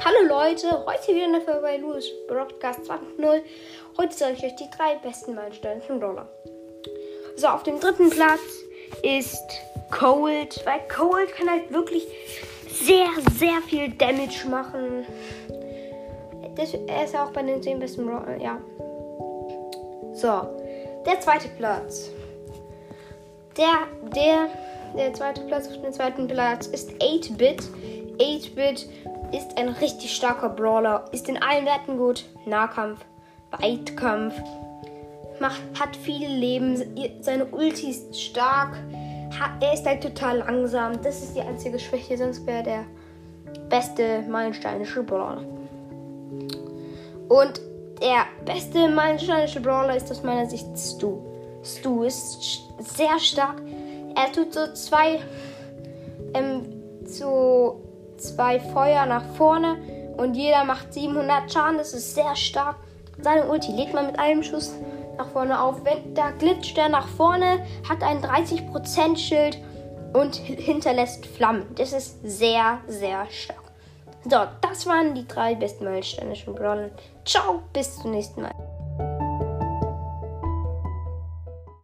Hallo Leute, heute wieder eine Folge bei Louis Broadcast 2.0. Heute zeige ich euch die drei besten Meilensteine von Dollar. So, auf dem dritten Platz ist Cold, weil Cold kann halt wirklich sehr, sehr viel Damage machen. Das, er ist auch bei den 10 besten Brawlern, ja. So, der zweite Platz. Der, der, der zweite Platz auf dem zweiten Platz ist 8-Bit. 8-Bit ist ein richtig starker Brawler, ist in allen Werten gut. Nahkampf, Weitkampf, macht, hat viel Leben, seine Ulti ist stark, er ist halt total langsam. Das ist die einzige Schwäche, sonst wäre der beste meilensteinische Brawler. Und der beste meilensteinische Brawler ist aus meiner Sicht Stu. Stu ist sehr stark. Er tut so zwei ähm, so zwei Feuer nach vorne und jeder macht 700 Schaden. Das ist sehr stark. Seine Ulti legt man mit einem Schuss nach vorne auf. Wenn da glitscht er nach vorne, hat ein 30% Schild und hinterlässt Flammen. Das ist sehr, sehr stark. So, das waren die drei besten Meilensteine von Brawlern. Ciao, bis zum nächsten Mal.